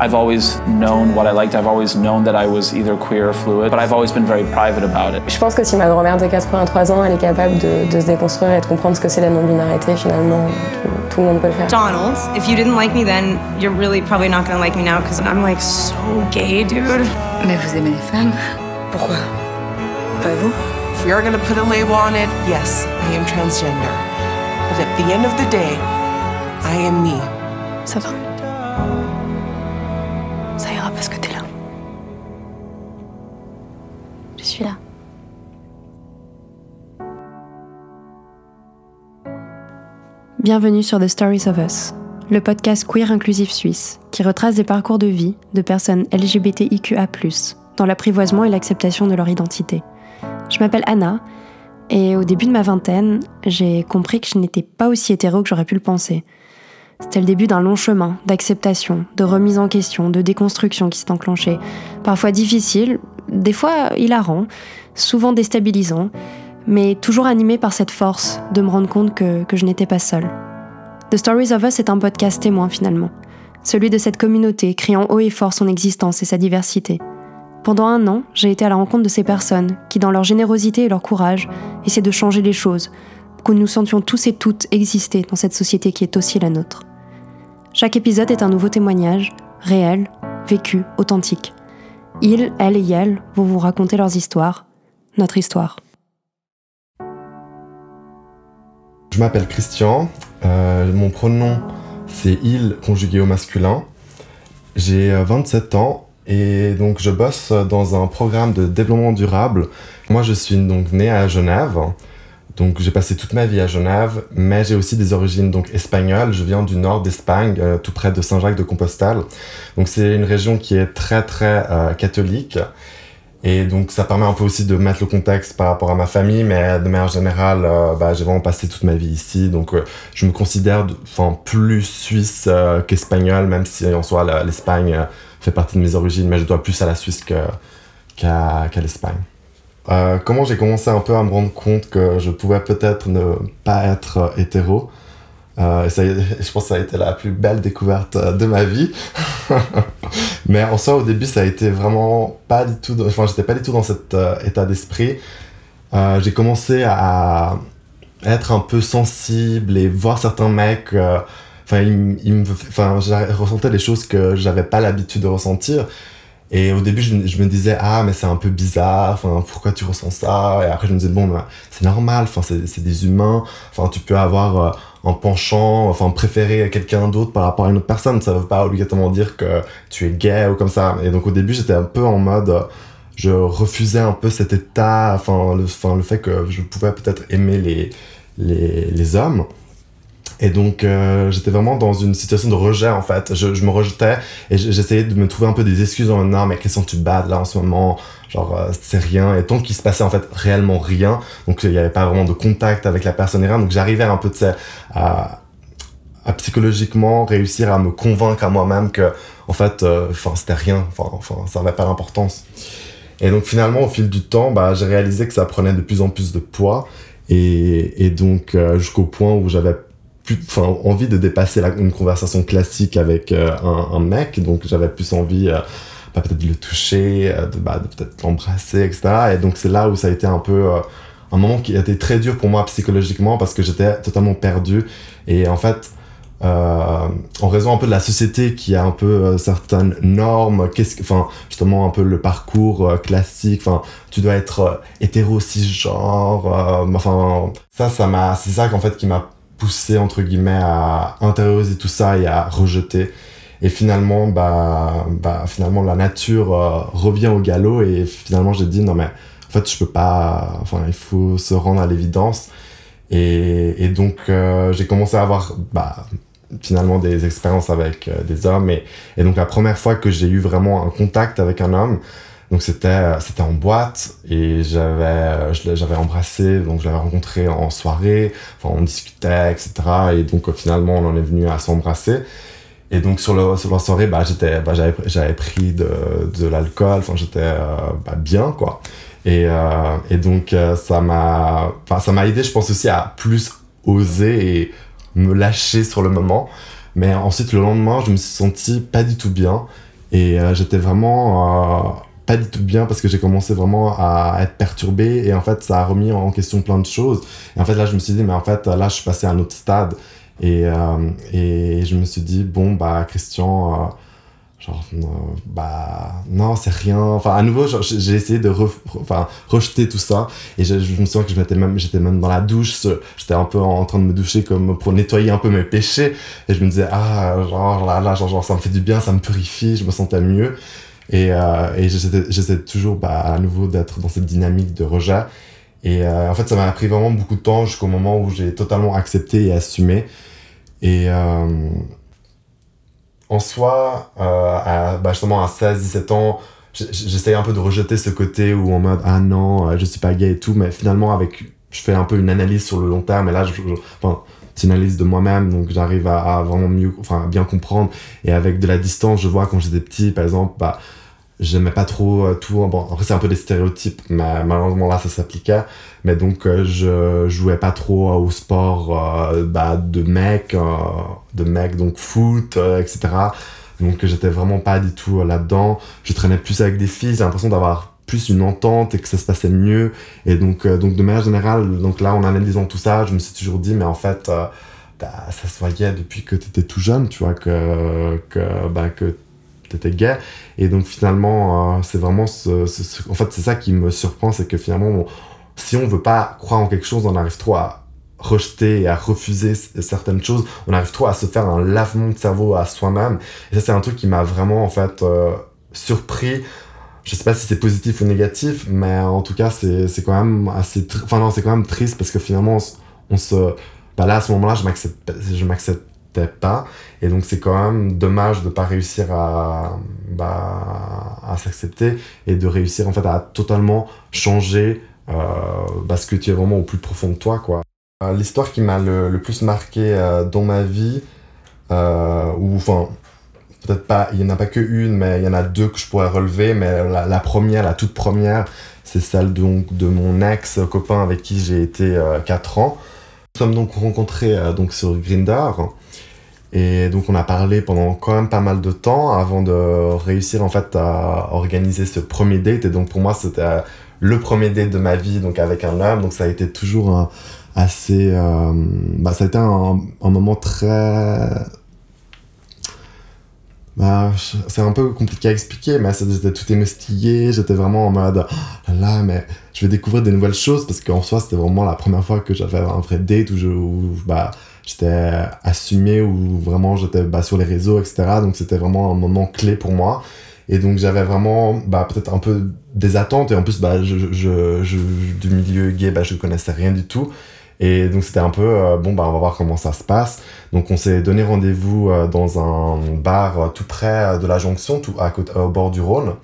I've always known what I liked. I've always known that I was either queer or fluid, but I've always been very private about it. Je pense que si ma grand-mère de 83 ans, elle est capable de, de se déconstruire et de comprendre ce que c'est la non-binarité, finalement, tout, tout, le monde peut le faire. Donald, if you didn't like me then, you're really probably not gonna like me now because I'm like so gay, dude. Mais vous aimez les femmes Pourquoi Pas vous If we are gonna put a label on it, yes, I am transgender. But at the end of the day, I am me. Ça va. Bienvenue sur The Stories of Us, le podcast queer inclusif suisse qui retrace des parcours de vie de personnes LGBTIQA, dans l'apprivoisement et l'acceptation de leur identité. Je m'appelle Anna et au début de ma vingtaine, j'ai compris que je n'étais pas aussi hétéro que j'aurais pu le penser. C'était le début d'un long chemin d'acceptation, de remise en question, de déconstruction qui s'est enclenché. Parfois difficile, des fois hilarant, souvent déstabilisant, mais toujours animé par cette force de me rendre compte que, je n'étais pas seule. The Stories of Us est un podcast témoin finalement, celui de cette communauté criant haut et fort son existence et sa diversité. Pendant un an, j'ai été à la rencontre de ces personnes qui, dans leur générosité et leur courage, essaient de changer les choses, que nous sentions tous et toutes exister dans cette société qui est aussi la nôtre. Chaque épisode est un nouveau témoignage, réel, vécu, authentique. Ils, elles et elles vont vous raconter leurs histoires, notre histoire. Je m'appelle Christian, euh, mon pronom c'est il conjugué au masculin. J'ai 27 ans et donc je bosse dans un programme de développement durable. Moi je suis donc né à Genève. Donc j'ai passé toute ma vie à Genève, mais j'ai aussi des origines donc espagnoles. Je viens du nord d'Espagne, euh, tout près de Saint-Jacques-de-Compostelle. Donc c'est une région qui est très très euh, catholique. Et donc ça permet un peu aussi de mettre le contexte par rapport à ma famille, mais de manière générale, euh, bah, j'ai vraiment passé toute ma vie ici. Donc euh, je me considère enfin plus suisse euh, qu'espagnol, même si en soi l'Espagne euh, fait partie de mes origines, mais je dois plus à la Suisse qu'à l'Espagne. Comment j'ai commencé un peu à me rendre compte que je pouvais peut-être ne pas être hétéro? Euh, je pense que ça a été la plus belle découverte de ma vie. Mais en soi, au début, ça a été vraiment pas du tout. Enfin, j'étais pas du tout dans cet euh, état d'esprit. Euh, j'ai commencé à être un peu sensible et voir certains mecs. euh, Enfin, ils, je ressentais des choses que j'avais pas l'habitude de ressentir. Et au début, je, me- disais, ah, mais c'est un peu bizarre, enfin, pourquoi tu ressens ça? Et après, je me disais, bon, ben, c'est normal, enfin, c'est des humains, enfin, tu peux avoir un penchant, enfin, préférer quelqu'un d'autre par rapport à une autre personne, ça veut pas obligatoirement dire que tu es gay ou comme ça. Et donc, au début, j'étais un peu en mode, je refusais un peu cet état, enfin, le, fait que je pouvais peut-être aimer les hommes. Et donc, euh, j'étais vraiment dans une situation de rejet, en fait. Je, je me rejetais et j'essayais de me trouver un peu des excuses en non, mais qu'est-ce que tu bad là en ce moment? Genre, euh, c'est rien. Et tant qu'il se passait en fait réellement rien, donc il n'y avait pas vraiment de contact avec la personne et rien. Donc, j'arrivais un peu, tu sais, à, à psychologiquement réussir à me convaincre à moi-même que, en fait, euh, enfin, c'était rien. Enfin, ça n'avait pas d'importance. Et donc, finalement, au fil du temps, bah, j'ai réalisé que ça prenait de plus en plus de poids. Et, et donc, euh, jusqu'au point où j'avais enfin, envie de dépasser une conversation classique avec euh, un, mec. Donc, j'avais plus envie, euh, bah, peut-être de le toucher, euh, de, bah, de peut-être l'embrasser, etc. Et donc, c'est là où ça a été un peu euh, un moment qui a été très dur pour moi psychologiquement parce que j'étais totalement perdu. Et en fait, euh, en raison un peu de la société qui a un peu certaines normes, qu'est-ce que, enfin, justement un peu le parcours classique, enfin, tu dois être hétéro cisgenre, enfin, ça, ça m'a, c'est ça qu'en fait qui m'a poussé entre guillemets à intérioriser tout ça et à rejeter. Et finalement, bah, bah, finalement, la nature euh, revient au galop et finalement, j'ai dit non mais en fait, je peux pas, enfin, il faut se rendre à l'évidence. Et, et donc, euh, j'ai commencé à avoir, bah, finalement des expériences avec euh, des hommes et, et donc la première fois que j'ai eu vraiment un contact avec un homme donc c'était euh, c'était en boîte et j'avais euh, j'avais embrassé donc je l'avais rencontré en soirée enfin on discutait etc et donc euh, finalement on en est venu à s'embrasser et donc sur le sur la soirée bah j'étais bah, j'avais j'avais pris de, de l'alcool enfin j'étais euh, bah, bien quoi et, euh, et donc euh, ça m'a enfin ça m'a aidé je pense aussi à plus oser et me lâcher sur le moment. Mais ensuite, le lendemain, je me suis senti pas du tout bien. Et j'étais vraiment pas du tout bien parce que j'ai commencé vraiment à être perturbé et en fait ça a remis en question plein de choses. Et en fait là je me suis dit mais en fait là je suis passé à un autre stade. Et, euh, et je me suis dit bon bah Christian euh, genre bah non c'est rien. Enfin à nouveau j'ai essayé de enfin rejeter tout ça. Et je, me souviens que j'étais même j'étais même dans la douche j'étais un peu en train de me doucher comme pour nettoyer un peu mes péchés. Et je me disais ah genre là là genre, genre ça me fait du bien ça me purifie je me sentais mieux et, euh, et j'essaie toujours bah, à nouveau d'être dans cette dynamique de rejet. Et euh, en fait, ça m'a pris vraiment beaucoup de temps jusqu'au moment où j'ai totalement accepté et assumé. Et euh, en soi, à, bah justement à 16-17 ans, j'essayais un peu de rejeter ce côté où en mode ah non, je suis pas gay et tout, mais finalement, avec, je fais un peu une analyse sur le long terme. Et là, je, enfin, c'est une analyse de moi-même, donc j'arrive à, à, vraiment mieux, enfin, bien comprendre. Et avec de la distance, je vois quand j'étais petit, par exemple, bah, j'aimais pas trop euh, tout. Bon après c'est un peu des stéréotypes mais malheureusement là ça s'appliquait. Mais donc euh, je jouais pas trop au sport euh, bah, de mec de mec donc foot etc donc j'étais vraiment pas du tout là-dedans. Je traînais plus avec des filles. J'ai l'impression d'avoir plus une entente et que ça se passait mieux. Et donc donc de manière générale donc là en analysant tout ça je me suis toujours dit mais en fait bah, ça se voyait depuis que tu étais tout jeune tu vois que que bah, que t'étais gay. Et donc finalement, euh, c'est vraiment ce, En fait, c'est ça qui me surprend, c'est que finalement, si on veut pas croire en quelque chose, on arrive trop à rejeter et à refuser certaines choses. On arrive trop à se faire un lavement de cerveau à soi-même. Et ça, c'est un truc qui m'a vraiment, en fait, euh, surpris. Je sais pas si c'est positif ou négatif, mais en tout cas, c'est quand même assez... Enfin non, c'est quand même triste parce que finalement, on, se... Bah là, à ce moment-là, je m'accepte pas. Et donc c'est quand même dommage de pas réussir à, bah, à s'accepter et de réussir en fait à totalement changer euh, bah, ce que tu es vraiment au plus profond de toi. quoi. Euh, l'histoire qui m'a le, plus marqué euh, dans ma vie, euh, ou enfin peut-être pas, il n'y en a pas que une, mais il y en a deux que je pourrais relever, mais la, première, la toute première, c'est celle donc de mon ex-copain avec qui j'ai été 4 ans. Nous sommes donc rencontrés donc sur Grindr. Et donc on a parlé pendant quand même pas mal de temps avant de réussir en fait à organiser ce premier date. Et donc pour moi c'était le premier date de ma vie donc avec un homme. Donc ça a été toujours un, assez... Euh, bah, ça a été un, moment très... Bah, c'est un peu compliqué à expliquer, mais j'étais tout émoustillé, j'étais vraiment en mode oh là, mais je vais découvrir des nouvelles choses parce qu'en soi, c'était vraiment la première fois que j'avais un vrai date où je, bah, j'étais assumé ou vraiment j'étais bah, sur les réseaux, etc. Donc c'était vraiment un moment clé pour moi. Et donc j'avais vraiment bah, peut-être un peu des attentes et en plus bah, je, je, du milieu gay, bah, je connaissais rien du tout. Et donc c'était un peu, euh, bon, bah, on va voir comment ça se passe. Donc on s'est donné rendez-vous euh, dans un bar euh, tout près de la jonction, tout à côté, au bord du Rhône.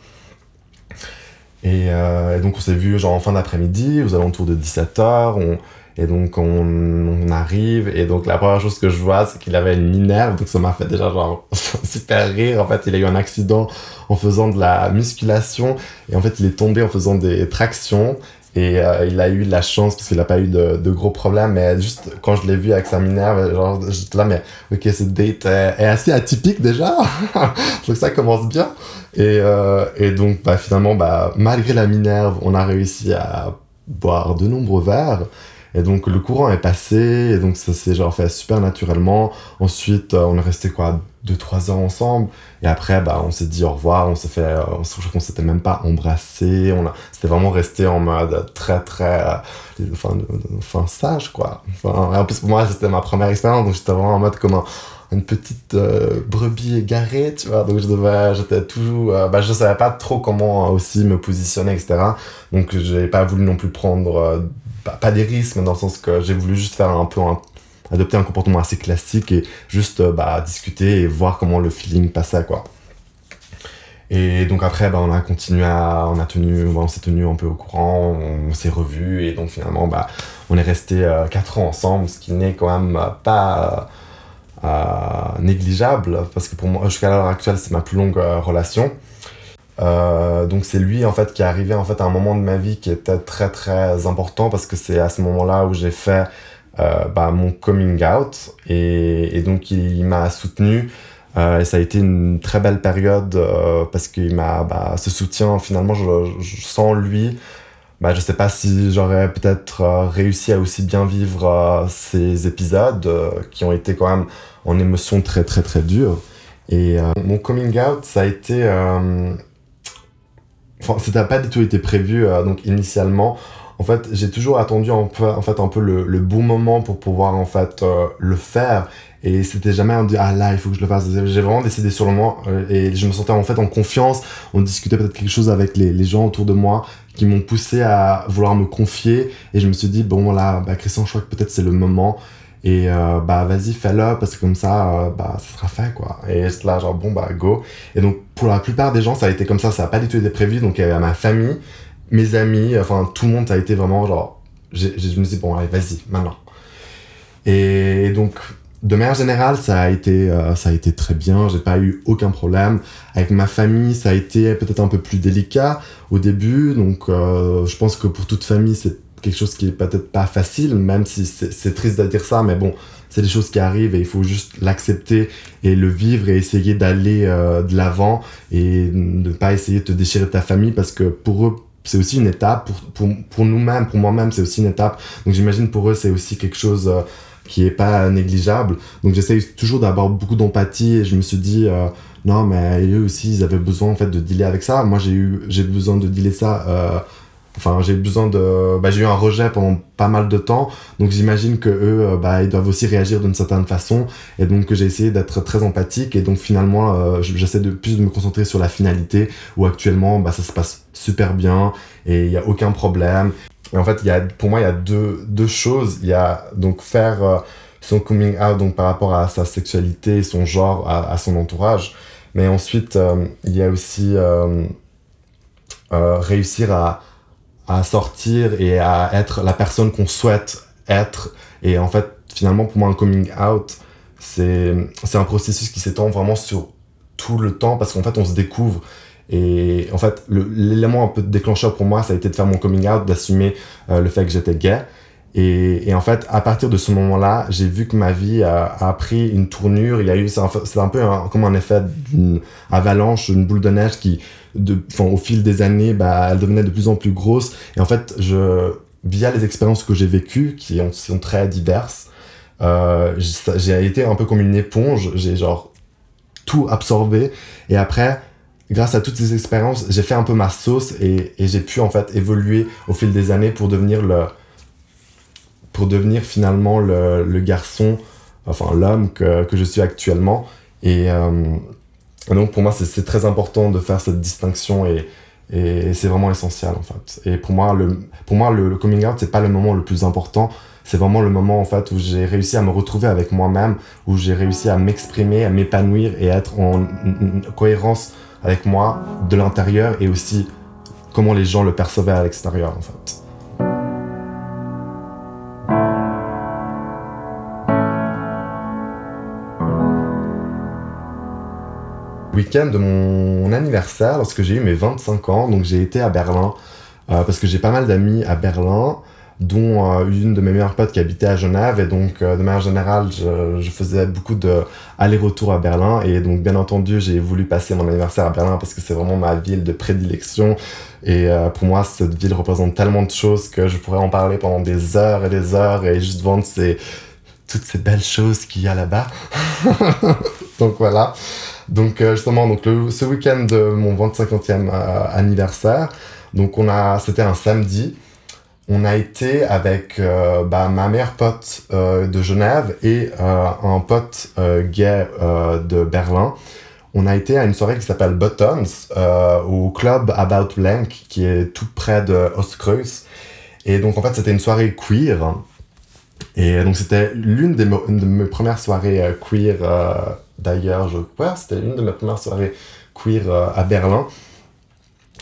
Et, et donc on s'est vu genre en fin d'après-midi, aux alentours de 17h. On, et donc on, arrive et donc la première chose que je vois c'est qu'il avait une minerve donc ça m'a fait déjà genre super rire. En fait il a eu un accident en faisant de la musculation et en fait il est tombé en faisant des tractions et euh, il a eu de la chance parce qu'il n'a pas eu de, de, gros problèmes mais juste quand je l'ai vu avec sa minerve genre j'étais là mais ok cette date est, est assez atypique déjà. Donc ça commence bien. Et, euh, et donc bah, finalement bah, malgré la minerve on a réussi à boire de nombreux verres et donc le courant est passé, et donc ça s'est genre fait super naturellement. Ensuite, euh, on est resté quoi, 2-3 ans ensemble. Et après, bah, on s'est dit au revoir, on s'est fait, euh, on qu'on s'était même pas embrassé. On a, c'était vraiment resté en mode très très, euh, enfin, enfin sage quoi. Enfin, en plus pour moi c'était ma première expérience, donc j'étais vraiment en mode comme une petite brebis égarée, tu vois. Donc je devais, j'étais toujours, bah, je savais pas trop comment aussi me positionner, etc. Donc j'ai pas voulu non plus prendre pas, des risques, mais dans le sens que j'ai voulu juste faire un peu adopter un comportement assez classique et juste euh, bah, discuter et voir comment le feeling passait quoi. Et donc après, bah, on a continué à, on a tenu, on s'est tenu un peu au courant, on, s'est revu et donc finalement, bah, on est resté 4 euh, ans ensemble, ce qui n'est quand même pas euh, négligeable parce que pour moi, jusqu'à l'heure actuelle, c'est ma plus longue relation. Euh, donc c'est lui en fait qui est arrivé en fait à un moment de ma vie qui était très très important parce que c'est à ce moment-là où j'ai fait euh, bah, mon coming out et, et donc il, m'a soutenu. Euh, et ça a été une très belle période euh, parce qu'il m'a bah, ce soutien finalement je, je sens lui. Bah, je sais pas si j'aurais peut-être euh, réussi à aussi bien vivre ces épisodes qui ont été quand même en émotion très très très dures. Et mon coming out ça a été enfin ça n'a pas du tout été prévu donc initialement en fait, j'ai toujours attendu un peu, en fait, un peu le, le bon moment pour pouvoir en fait le faire et c'était jamais un dit, ah là, il faut que je le fasse. J'ai vraiment décidé sur le moment euh, et je me sentais en fait en confiance. On discutait peut-être quelque chose avec les, les, gens autour de moi qui m'ont poussé à vouloir me confier. Et je me suis dit, bon, voilà, bah, Christian, je crois que peut-être c'est le moment. Et euh, bah vas-y, fais-le parce que comme ça, euh, bah ça sera fait quoi. Et c'est là, genre bon, bah go. Et donc pour la plupart des gens, ça a été comme ça, ça n'a pas du tout été prévu. Donc avait ma famille, mes amis, enfin tout le monde, ça a été vraiment genre. je me suis dit, bon, allez, vas-y, maintenant. Et donc de manière générale, ça a été, euh, ça a été très bien. J'ai pas eu aucun problème. Avec ma famille, ça a été peut-être un peu plus délicat au début. Donc, euh, je pense que pour toute famille, c'est quelque chose qui est peut-être pas facile, même si c'est triste de dire ça. Mais bon, c'est des choses qui arrivent et il faut juste l'accepter et le vivre et essayer d'aller euh, de l'avant et ne pas essayer de te déchirer de ta famille parce que pour eux, c'est aussi une étape. Pour, pour, pour nous-mêmes, pour moi-même, c'est aussi une étape. Donc, j'imagine pour eux, c'est aussi quelque chose qui est pas négligeable. Donc j'essaye toujours d'avoir beaucoup d'empathie et je me suis dit euh, non mais eux aussi ils avaient besoin en fait de dealer avec ça. Moi j'ai eu j'ai besoin de dealer ça. Euh, enfin j'ai besoin de bah, j'ai eu un rejet pendant pas mal de temps donc j'imagine que eux euh, bah ils doivent aussi réagir d'une certaine façon et donc j'ai essayé d'être très empathique et donc finalement j'essaie de plus de me concentrer sur la finalité où actuellement bah ça se passe super bien et il y a aucun problème et en fait, il y a, pour moi, il y a deux, deux choses. Il y a donc faire euh, son coming out donc, par rapport à sa sexualité, son genre, à, son entourage. Mais ensuite, euh, il y a aussi euh, réussir à, à sortir et à être la personne qu'on souhaite être. Et en fait, finalement, pour moi, un coming out, c'est un processus qui s'étend vraiment sur tout le temps parce qu'en fait, on se découvre. Et en fait, l'élément un peu déclencheur pour moi, ça a été de faire mon coming out, d'assumer euh, le fait que j'étais gay. Et, et, en fait, à partir de ce moment-là, j'ai vu que ma vie a, pris une tournure. Il y a eu, c'est un, peu comme un effet d'une avalanche, une boule de neige qui, de, au fil des années, bah, elle devenait de plus en plus grosse. Et en fait, je, via les expériences que j'ai vécues, qui sont très diverses, euh, j'ai été un peu comme une éponge. J'ai genre tout absorbé. Et après, grâce à toutes ces expériences, j'ai fait un peu ma sauce et, et j'ai pu en fait évoluer au fil des années pour devenir le pour devenir finalement le, le garçon, enfin l'homme que, que, je suis actuellement. Et, euh, donc pour moi, c'est très important de faire cette distinction et, et c'est vraiment essentiel en fait. Et pour moi, le, pour moi, le, coming out, c'est pas le moment le plus important. C'est vraiment le moment en fait où j'ai réussi à me retrouver avec moi-même, où j'ai réussi à m'exprimer, à m'épanouir et à être en cohérence avec moi de l'intérieur et aussi comment les gens le percevaient à l'extérieur en fait. Week-end de mon anniversaire, lorsque j'ai eu mes 25 ans, donc j'ai été à Berlin euh, parce que j'ai pas mal d'amis à Berlin dont euh, une de mes meilleures potes qui habitait à Genève. Et donc, euh, de manière générale, je, faisais beaucoup de aller-retour à Berlin. Et donc, bien entendu, j'ai voulu passer mon anniversaire à Berlin parce que c'est vraiment ma ville de prédilection. Et pour moi, cette ville représente tellement de choses que je pourrais en parler pendant des heures et des heures et juste vendre ces, toutes ces belles choses qu'il y a là-bas. donc voilà. Donc justement, donc ce week-end de mon 25e anniversaire, donc on a, c'était un samedi on a été avec euh, bah, ma meilleure pote euh, de Genève et euh, un pote gay de Berlin. On a été à une soirée qui s'appelle Buttons au club About Blank qui est tout près de Ostkreuz. Et donc en fait c'était une soirée queer. Et donc c'était l'une de mes premières soirées queer d'ailleurs, je crois, c'était l'une de mes premières soirées queer à Berlin.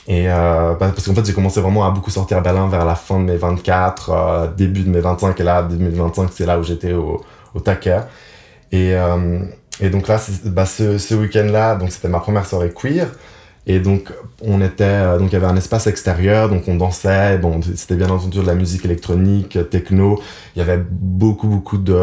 Et euh, parce qu'en fait, j'ai commencé vraiment à beaucoup sortir à Berlin vers la fin de mes 24, euh, début de mes 25, et là, début de mes 25, c'est là où j'étais au, au. Et, euh, et donc là, bah, ce, ce week-end-là, donc c'était ma première soirée queer. Et donc, on était, euh, donc il y avait un espace extérieur, donc on dansait. Bon, c'était bien entendu de la musique électronique, techno. Il y avait beaucoup, beaucoup de,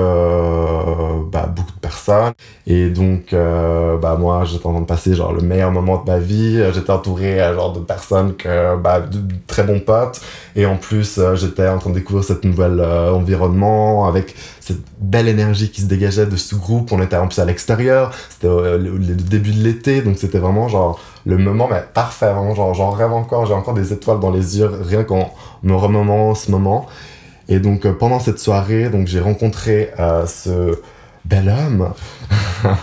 bah, beaucoup de personnes. Et donc, euh, bah, moi, j'étais en train de passer genre le meilleur moment de ma vie. J'étais entouré genre de personnes que, bah, de très bons potes. Et en plus, j'étais en train de découvrir cette nouvelle environnement avec cette belle énergie qui se dégageait de ce groupe. On était en plus à l'extérieur. C'était le, début de l'été, donc c'était vraiment genre le moment mais parfait, vraiment, genre, j'en rêve encore, j'ai encore des étoiles dans les yeux, rien qu'en me remémorant ce moment. Et donc euh, pendant cette soirée, donc j'ai rencontré euh, ce bel homme.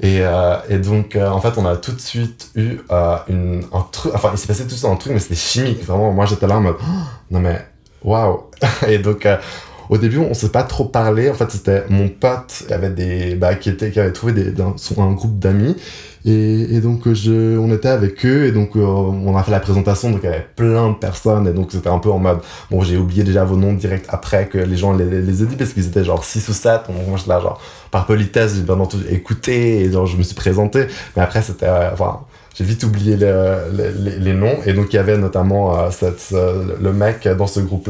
et, euh, et, donc en fait on a tout de suite eu une, un truc, enfin il s'est passé tout ça un truc mais c'était chimique, vraiment. Moi j'étais là en mode, non mais waouh. et donc au début, on s'est pas trop parlé. En fait, c'était mon pote avait des, bah, qui, était, qui avait trouvé des, un, un groupe d'amis. Et, donc je, on était avec eux. Et donc euh, on a fait la présentation. Donc il y avait plein de personnes. Et donc c'était un peu en mode bon j'ai oublié déjà vos noms direct après que les gens les, les aient dit parce qu'ils étaient genre 6 ou 7 donc moi là genre par politesse j'ai bien entendu écouté et genre je me suis présenté. Mais après c'était euh, enfin j'ai vite oublié les, les, noms. Et donc il y avait notamment euh, cette, le mec dans ce groupe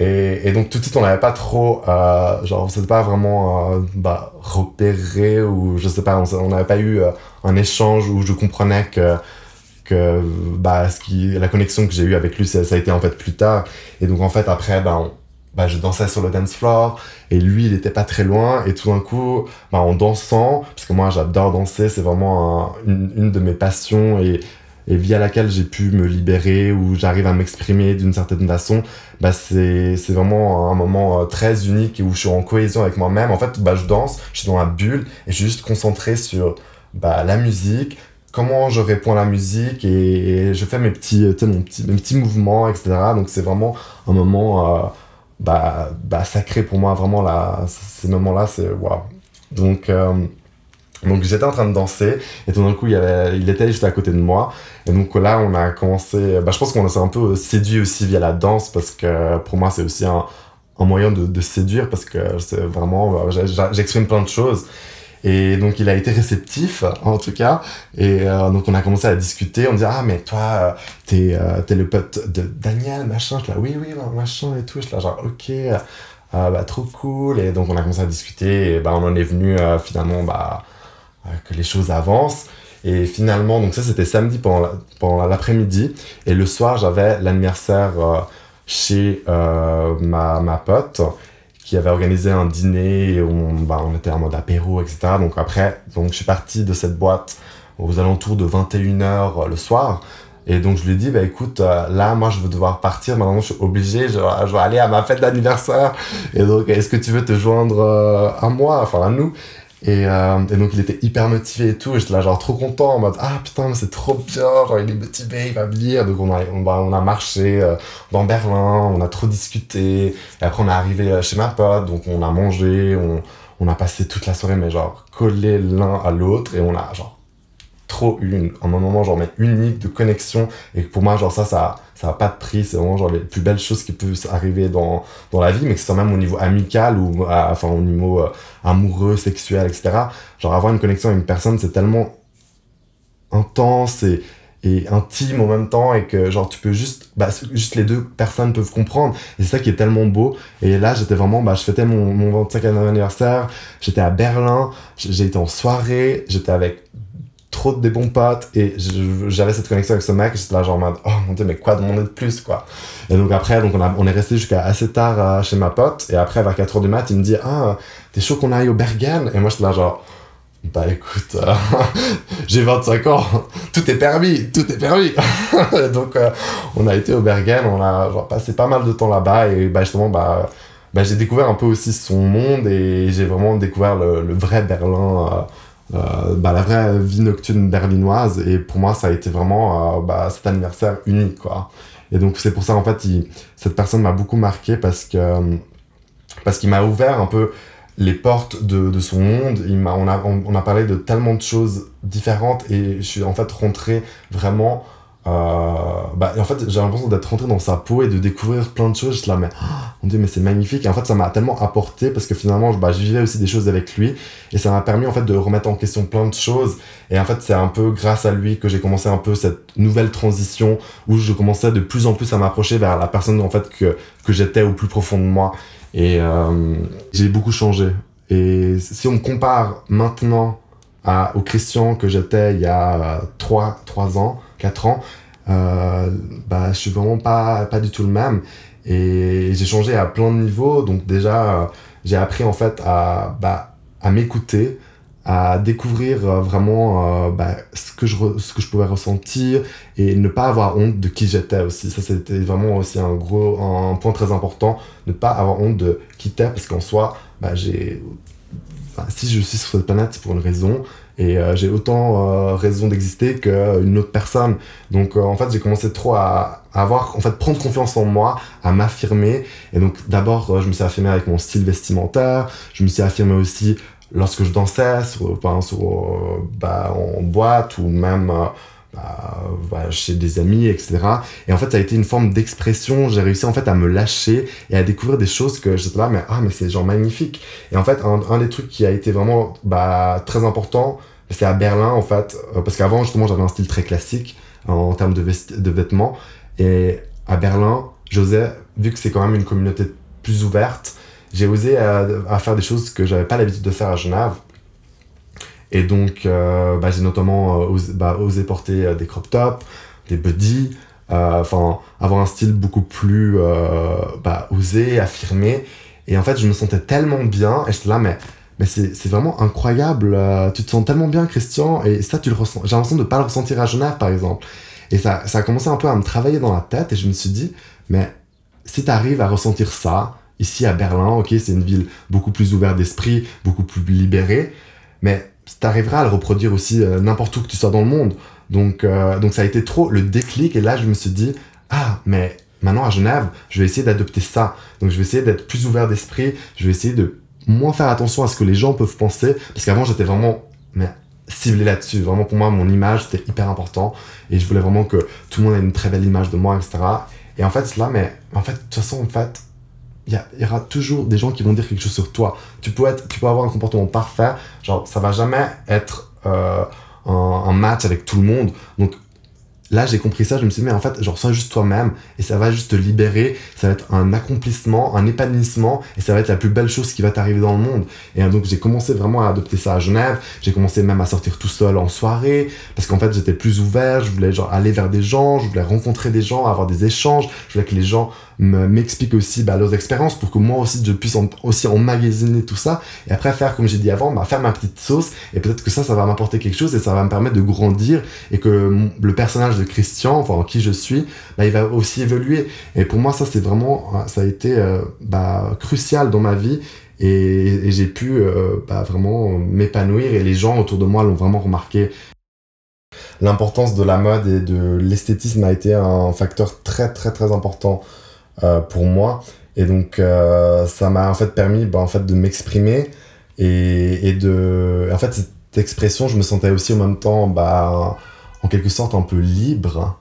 et, donc tout de suite, on n'avait pas trop, euh, genre, on s'était pas vraiment euh, bah, repéré ou je sais pas, on n'avait pas eu euh, un échange où je comprenais que, que bah, la connexion que j'ai eue avec lui, ça, a été en fait plus tard. Et donc en fait, après, bah, bah, je dansais sur le dance floor et lui, il était pas très loin. Et tout d'un coup, bah, en dansant, parce que moi, j'adore danser, c'est vraiment une, de mes passions et via laquelle j'ai pu me libérer ou j'arrive à m'exprimer d'une certaine façon, bah c'est, vraiment un moment euh, très unique où je suis en cohésion avec moi-même. En fait, bah je danse, je suis dans la bulle et je suis juste concentré sur bah, la musique, comment je réponds à la musique et, je fais mes petits, mon petit, mes petits mouvements, etc. Donc c'est vraiment un moment euh, bah, bah, sacré pour moi, vraiment là, ces moments-là, c'est waouh. Donc, euh, donc j'étais en train de danser et tout d'un coup il, y avait, il était juste à côté de moi. Et donc là on a commencé bah, je pense qu'on s'est un peu séduit aussi via la danse parce que pour moi c'est aussi un, un moyen de, de, séduire parce que c'est vraiment j'exprime plein de choses. Et donc il a été réceptif en tout cas. Et euh, donc on a commencé à discuter. On dit ah mais toi euh, t'es euh, le pote de Daniel machin je là oui oui machin et tout je là genre ok bah trop cool et donc on a commencé à discuter. Et bah on en est venu finalement bah euh, que les choses avancent. Et finalement, donc ça c'était samedi pendant l'après-midi. Et le soir, j'avais l'anniversaire euh, chez euh, ma, ma, pote qui avait organisé un dîner on, bah, on était en mode apéro, etc. Donc après, donc, je suis parti de cette boîte aux alentours de 21h le soir. Et donc je lui ai dit, bah écoute, là moi je veux devoir partir, maintenant je suis obligé, je vais aller à ma fête d'anniversaire. Et donc est-ce que tu veux te joindre à moi, enfin à nous? Et, euh, et, donc il était hyper motivé et tout, j'étais là genre trop content en mode ah putain mais c'est trop bien, il est motivé, il va venir. Donc on a, on, on a marché euh, dans Berlin, on a trop discuté, et après on est arrivé euh, chez ma pote, donc on a mangé, on, on a passé toute la soirée mais genre collés l'un à l'autre. Et on a genre trop eu un moment genre mais unique de connexion et pour moi genre ça ça ça a pas de prix. C'est vraiment genre les plus belles choses qui peuvent arriver dans, dans la vie mais que ce soit même au niveau amical ou enfin au niveau euh, amoureux sexuel etc genre avoir une connexion avec une personne c'est tellement intense et et intime en même temps et que genre tu peux juste bah, juste les deux personnes peuvent comprendre. Et c'est ça qui est tellement beau. Et là j'étais vraiment bah je fêtais mon, mon 25e anniversaire. J'étais à Berlin. J'ai été en soirée. J'étais avec trop des bons potes et j'avais cette connexion avec ce mec j'étais là genre en mode oh mon dieu mais quoi demander de plus quoi? Et donc après donc on, a, on est resté jusqu'à assez tard euh, chez ma pote et après vers 4h du mat il me dit ah t'es chaud qu'on aille au Bergen? Et moi j'étais là genre bah écoute euh, j'ai 25 ans tout est permis tout est permis. Donc euh, on a été au Bergen on a genre, passé pas mal de temps là-bas et bah justement bah bah, j'ai découvert un peu aussi son monde et j'ai vraiment découvert le, le vrai Berlin euh, bah, la vraie vie nocturne berlinoise et pour moi ça a été vraiment euh, bah, cet anniversaire unique quoi. Et donc c'est pour ça en fait cette personne m'a beaucoup marqué parce que parce qu'il m'a ouvert un peu les portes de, son monde. Il on a on, a parlé de tellement de choses différentes et je suis en fait rentré vraiment euh, bah, en fait, j'ai l'impression d'être rentré dans sa peau et de découvrir plein de choses. Je là, mais oh, mon dieu, mais c'est magnifique. Et en fait, ça m'a tellement apporté parce que finalement, bah, je vivais aussi des choses avec lui et ça m'a permis en fait de remettre en question plein de choses. Et en fait, c'est un peu grâce à lui que j'ai commencé un peu cette nouvelle transition où je commençais de plus en plus à m'approcher vers la personne en fait que, que j'étais au plus profond de moi. Et euh, j'ai beaucoup changé. Et si on me compare maintenant au Christian que j'étais il y a 3, 3 ans, 4 ans, euh, bah, je suis vraiment pas, pas du tout le même. Et j'ai changé à plein de niveaux. Donc déjà, j'ai appris en fait à, bah, à m'écouter, à découvrir euh, vraiment euh, bah, ce, que je ce que je pouvais ressentir et ne pas avoir honte de qui j'étais aussi. Ça, c'était vraiment aussi un gros un point très important. Ne pas avoir honte de qui t'es parce qu'en soi, bah, j'ai... Si je suis sur cette planète, c'est pour une raison. Et euh, j'ai autant euh, raison d'exister qu'une autre personne. Donc euh, en fait, j'ai commencé trop à, avoir, en fait, prendre confiance en moi, à m'affirmer. Et donc d'abord, je me suis affirmé avec mon style vestimentaire. Je me suis affirmé aussi lorsque je dansais, sur, sur, bah, en boîte ou même bah, chez des amis, etc. Et en fait, ça a été une forme d'expression. J'ai réussi en fait à me lâcher et à découvrir des choses que j'étais là, mais ah, mais c'est genre magnifique. Et en fait, un, un, des trucs qui a été vraiment bah, très important, c'est à Berlin en fait, euh, parce qu'avant justement j'avais un style très classique en termes de, vêtements. Et à Berlin, j'osais, vu que c'est quand même une communauté plus ouverte, j'ai osé à, à, faire des choses que j'avais pas l'habitude de faire à Genève. Et donc, euh, bah, j'ai notamment euh, osé, bah, osé, porter euh, des crop tops, des buddies, enfin, avoir un style beaucoup plus bah, osé, affirmé. Et en fait, je me sentais tellement bien, et j'étais là, mais mais c'est vraiment incroyable. Euh, tu te sens tellement bien, Christian, et ça, tu le ressens. J'ai l'impression de ne pas le ressentir à Genève, par exemple. Et ça, ça a commencé un peu à me travailler dans la tête, et je me suis dit, mais si tu arrives à ressentir ça, ici à Berlin, ok, c'est une ville beaucoup plus ouverte d'esprit, beaucoup plus libérée, mais tu arriveras à le reproduire aussi euh, n'importe où que tu sois dans le monde. Donc, euh, donc ça a été trop le déclic, et là, je me suis dit, ah, mais maintenant à Genève, je vais essayer d'adopter ça. Donc je vais essayer d'être plus ouvert d'esprit, je vais essayer de moins faire attention à ce que les gens peuvent penser, parce qu'avant j'étais vraiment ciblé là-dessus. Vraiment pour moi, mon image c'était hyper important et je voulais vraiment que tout le monde ait une très belle image de moi, etc. Et en fait, c'est là, mais en fait, de toute façon, en fait, il y, aura toujours des gens qui vont dire quelque chose sur toi. Tu peux, être, tu peux avoir un comportement parfait, genre ça va jamais être euh, un match avec tout le monde. Donc là j'ai compris ça je me suis dit mais en fait genre sois juste toi-même et ça va juste te libérer ça va être un accomplissement un épanouissement et ça va être la plus belle chose qui va t'arriver dans le monde. Et donc j'ai commencé vraiment à adopter ça à Genève j'ai commencé même à sortir tout seul en soirée parce qu'en fait j'étais plus ouvert je voulais genre aller vers des gens je voulais rencontrer des gens avoir des échanges je voulais que les gens m'expliquent aussi bah, leurs expériences pour que moi aussi je puisse en, aussi emmagasiner tout ça et après faire comme j'ai dit avant bah, faire ma petite sauce et peut-être que ça ça va m'apporter quelque chose et ça va me permettre de grandir et que le personnage Christian enfin qui je suis bah, il va aussi évoluer et pour moi ça c'est vraiment ça a été euh, bah, crucial dans ma vie et, j'ai pu euh, bah, vraiment m'épanouir et les gens autour de moi l'ont vraiment remarqué l'importance de la mode et de l'esthétisme a été un facteur très très très important euh, pour moi. Et donc, ça m'a en fait permis en fait, de m'exprimer et, et, de. En fait, cette expression, je me sentais aussi en même temps, en quelque sorte, un peu libre.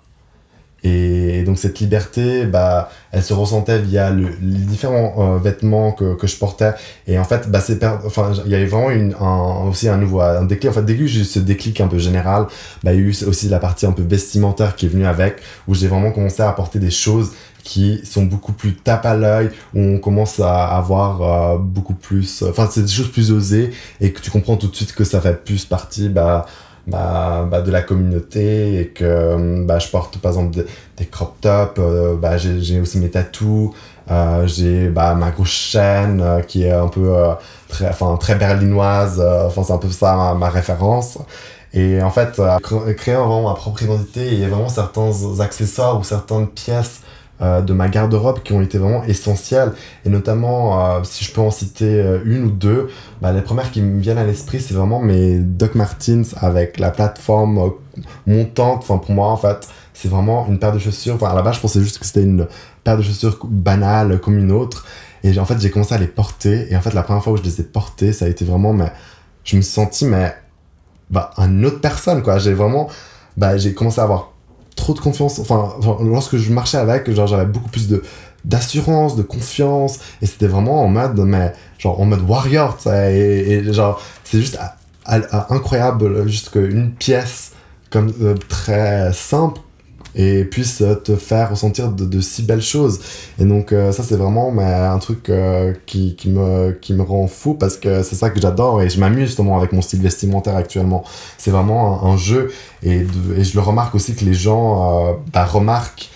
Et donc cette liberté, bah, elle se ressentait via le, les différents euh, vêtements que, que je portais. Et en fait, bah, c'est enfin, il y avait vraiment une, un, aussi un nouveau un déclic. En fait, dès que j'ai eu ce déclic un peu général, bah, il y a eu aussi la partie un peu vestimentaire qui est venue avec, où j'ai vraiment commencé à apporter des choses qui sont beaucoup plus tape à l'œil, où on commence à avoir euh, beaucoup plus... Enfin, c'est des choses plus osées et que tu comprends tout de suite que ça fait plus partie bah, bah, bah, de la communauté et que bah, je porte par exemple des, crop tops, euh, bah, j'ai aussi mes tatous, euh, j'ai bah, ma grosse chaîne euh, qui est un peu euh, très, très berlinoise, euh, enfin c'est un peu ça ma, ma référence. Et en fait, créer vraiment ma propre identité, a vraiment certains accessoires ou certaines pièces euh, de ma garde-robe qui ont été vraiment essentielles. Et notamment, euh, si je peux en citer euh, une ou deux, bah, les premières qui me viennent à l'esprit, c'est vraiment mes Doc Martens avec la plateforme montante. Enfin, pour moi, en fait, c'est vraiment une paire de chaussures. Enfin, à la base, je pensais juste que c'était une paire de chaussures banale comme une autre. Et en fait, j'ai commencé à les porter. Et en fait, la première fois où je les ai portées, ça a été vraiment, mais je me suis senti, mais, bah, une autre personne, quoi. J'ai vraiment, bah, j'ai commencé à avoir trop de confiance. Enfin, lorsque je marchais avec, genre, j'avais beaucoup plus de d'assurance, de confiance, et c'était vraiment en mode, mais genre en mode warrior, et, et genre, c'est juste incroyable, juste qu'une pièce comme euh, très simple et puisse euh, te faire ressentir de, si belles choses. Et donc euh, ça c'est vraiment mais, un truc euh, qui, qui, me, qui me rend fou parce que c'est ça que j'adore et je m'amuse justement avec mon style vestimentaire actuellement. C'est vraiment un, jeu et, et je le remarque aussi que les gens bah, remarquent